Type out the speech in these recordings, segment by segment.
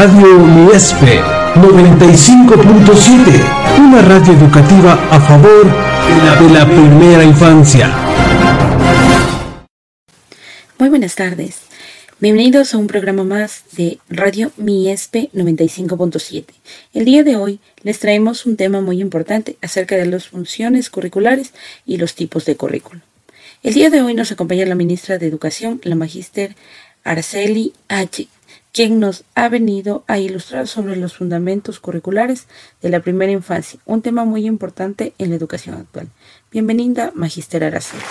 Radio Miespe 95.7, una radio educativa a favor de la primera infancia. Muy buenas tardes. Bienvenidos a un programa más de Radio Miespe 95.7. El día de hoy les traemos un tema muy importante acerca de las funciones curriculares y los tipos de currículo. El día de hoy nos acompaña la ministra de Educación, la magíster Araceli H., quien nos ha venido a ilustrar sobre los fundamentos curriculares de la primera infancia, un tema muy importante en la educación actual. Bienvenida, magíster Araceli.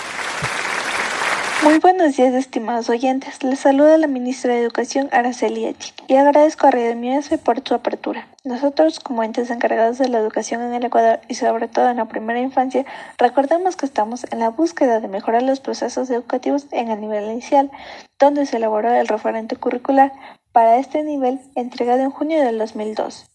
Muy buenos días, estimados oyentes. Les saluda la ministra de Educación, Araceli Echi, y agradezco a Radio por su apertura. Nosotros, como entes encargados de la educación en el Ecuador y sobre todo en la primera infancia, recordemos que estamos en la búsqueda de mejorar los procesos educativos en el nivel inicial, donde se elaboró el referente curricular para este nivel entregado en junio del 2002.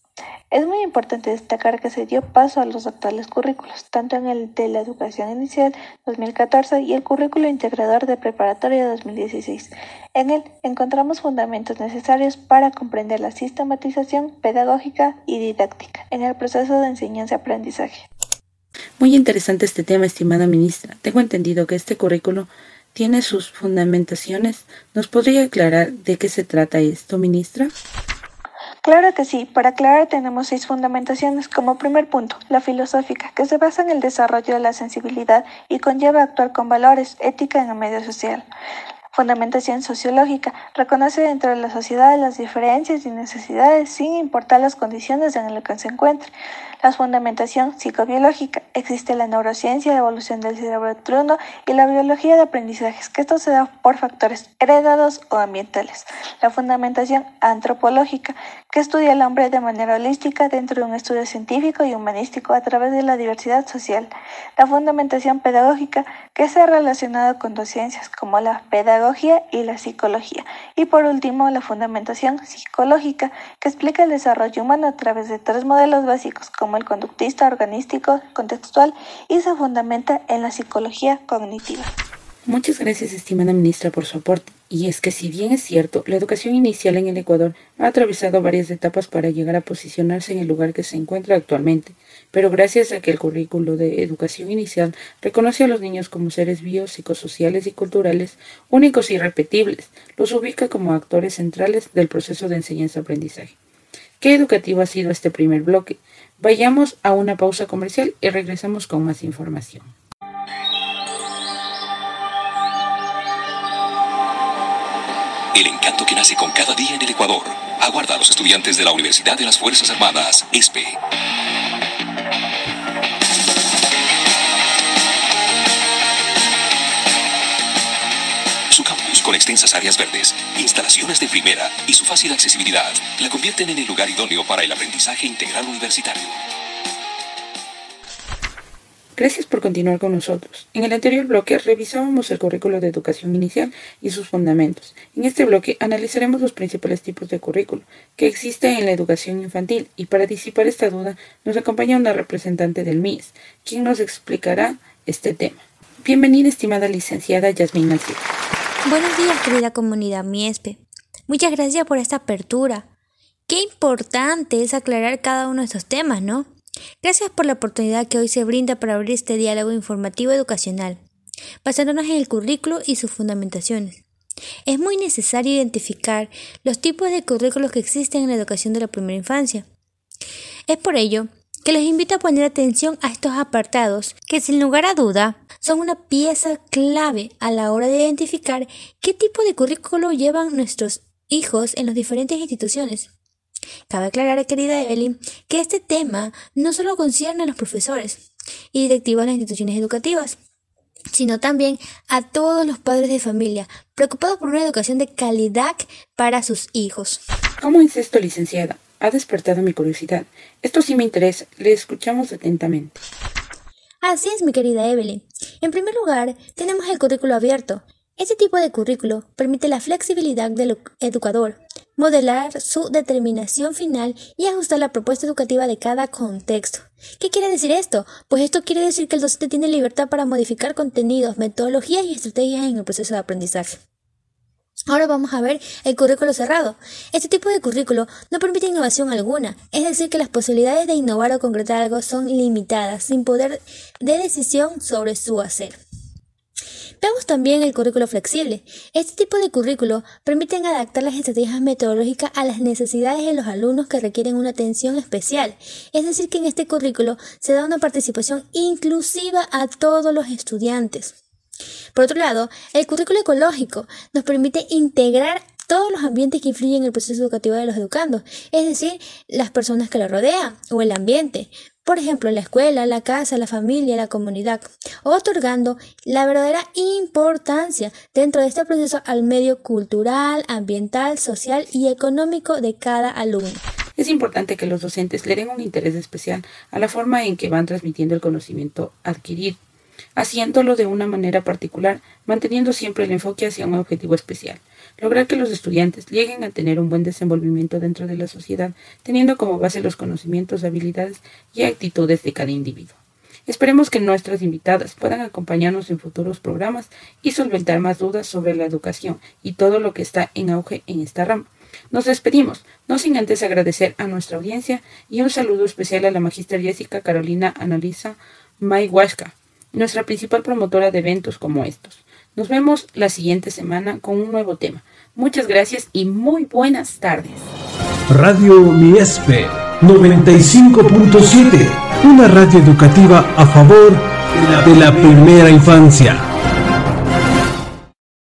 Es muy importante destacar que se dio paso a los actuales currículos, tanto en el de la educación inicial 2014 y el currículo integrador de preparatoria 2016. En él encontramos fundamentos necesarios para comprender la sistematización pedagógica y didáctica en el proceso de enseñanza-aprendizaje. Muy interesante este tema, estimada ministra. Tengo entendido que este currículo tiene sus fundamentaciones. ¿Nos podría aclarar de qué se trata esto, ministra? Claro que sí, para aclarar tenemos seis fundamentaciones. Como primer punto, la filosófica, que se basa en el desarrollo de la sensibilidad y conlleva actuar con valores, ética en el medio social. Fundamentación sociológica. Reconoce dentro de la sociedad las diferencias y necesidades sin importar las condiciones en las que se encuentre. La fundamentación psicobiológica. Existe la neurociencia, la evolución del cerebro truno y la biología de aprendizajes, que esto se da por factores heredados o ambientales. La fundamentación antropológica, que estudia al hombre de manera holística dentro de un estudio científico y humanístico a través de la diversidad social. La fundamentación pedagógica, que se ha relacionado con dos ciencias como la pedagogía y la psicología. Y por último, la fundamentación psicológica, que explica el desarrollo humano a través de tres modelos básicos, como el conductista, organístico, contextual, y se fundamenta en la psicología cognitiva. Muchas gracias, estimada ministra, por su aporte. Y es que si bien es cierto, la educación inicial en el Ecuador ha atravesado varias etapas para llegar a posicionarse en el lugar que se encuentra actualmente, pero gracias a que el currículo de educación inicial reconoce a los niños como seres bios, psicosociales y culturales únicos y irrepetibles, los ubica como actores centrales del proceso de enseñanza-aprendizaje. ¿Qué educativo ha sido este primer bloque? Vayamos a una pausa comercial y regresamos con más información. El encanto que nace con cada día en el Ecuador. Aguarda a los estudiantes de la Universidad de las Fuerzas Armadas, ESPE. Extensas áreas verdes, instalaciones de primera y su fácil accesibilidad, la convierten en el lugar idóneo para el aprendizaje integral universitario. Gracias por continuar con nosotros. En el anterior bloque revisábamos el currículo de educación inicial y sus fundamentos. En este bloque analizaremos los principales tipos de currículo que existen en la educación infantil y para disipar esta duda nos acompaña una representante del MIS, quien nos explicará este tema. Bienvenida, estimada licenciada Yasmin Alcid. Buenos días, querida comunidad MIESPE. Muchas gracias por esta apertura. Qué importante es aclarar cada uno de estos temas, ¿no? Gracias por la oportunidad que hoy se brinda para abrir este diálogo informativo educacional, basándonos en el currículo y sus fundamentaciones. Es muy necesario identificar los tipos de currículos que existen en la educación de la primera infancia. Es por ello que les invito a poner atención a estos apartados que sin lugar a duda son una pieza clave a la hora de identificar qué tipo de currículo llevan nuestros hijos en las diferentes instituciones. Cabe aclarar, querida Evelyn, que este tema no solo concierne a los profesores y directivos de las instituciones educativas, sino también a todos los padres de familia preocupados por una educación de calidad para sus hijos. ¿Cómo es esto, licenciada? Ha despertado mi curiosidad. Esto sí me interesa. Le escuchamos atentamente. Así es, mi querida Evelyn. En primer lugar, tenemos el currículo abierto. Este tipo de currículo permite la flexibilidad del educador modelar su determinación final y ajustar la propuesta educativa de cada contexto. ¿Qué quiere decir esto? Pues esto quiere decir que el docente tiene libertad para modificar contenidos, metodologías y estrategias en el proceso de aprendizaje. Ahora vamos a ver el currículo cerrado. Este tipo de currículo no permite innovación alguna, es decir, que las posibilidades de innovar o concretar algo son limitadas, sin poder de decisión sobre su hacer. Veamos también el currículo flexible. Este tipo de currículo permite adaptar las estrategias metodológicas a las necesidades de los alumnos que requieren una atención especial. Es decir, que en este currículo se da una participación inclusiva a todos los estudiantes. Por otro lado, el currículo ecológico nos permite integrar todos los ambientes que influyen en el proceso educativo de los educandos, es decir, las personas que lo rodean o el ambiente, por ejemplo, la escuela, la casa, la familia, la comunidad, otorgando la verdadera importancia dentro de este proceso al medio cultural, ambiental, social y económico de cada alumno. Es importante que los docentes le den un interés especial a la forma en que van transmitiendo el conocimiento adquirido haciéndolo de una manera particular, manteniendo siempre el enfoque hacia un objetivo especial, lograr que los estudiantes lleguen a tener un buen desenvolvimiento dentro de la sociedad, teniendo como base los conocimientos, habilidades y actitudes de cada individuo. Esperemos que nuestras invitadas puedan acompañarnos en futuros programas y solventar más dudas sobre la educación y todo lo que está en auge en esta rama. Nos despedimos, no sin antes agradecer a nuestra audiencia y un saludo especial a la magíster Jessica Carolina Analisa Mayhuasca, nuestra principal promotora de eventos como estos. Nos vemos la siguiente semana con un nuevo tema. Muchas gracias y muy buenas tardes. Radio Miespe 95.7, una radio educativa a favor de la primera infancia.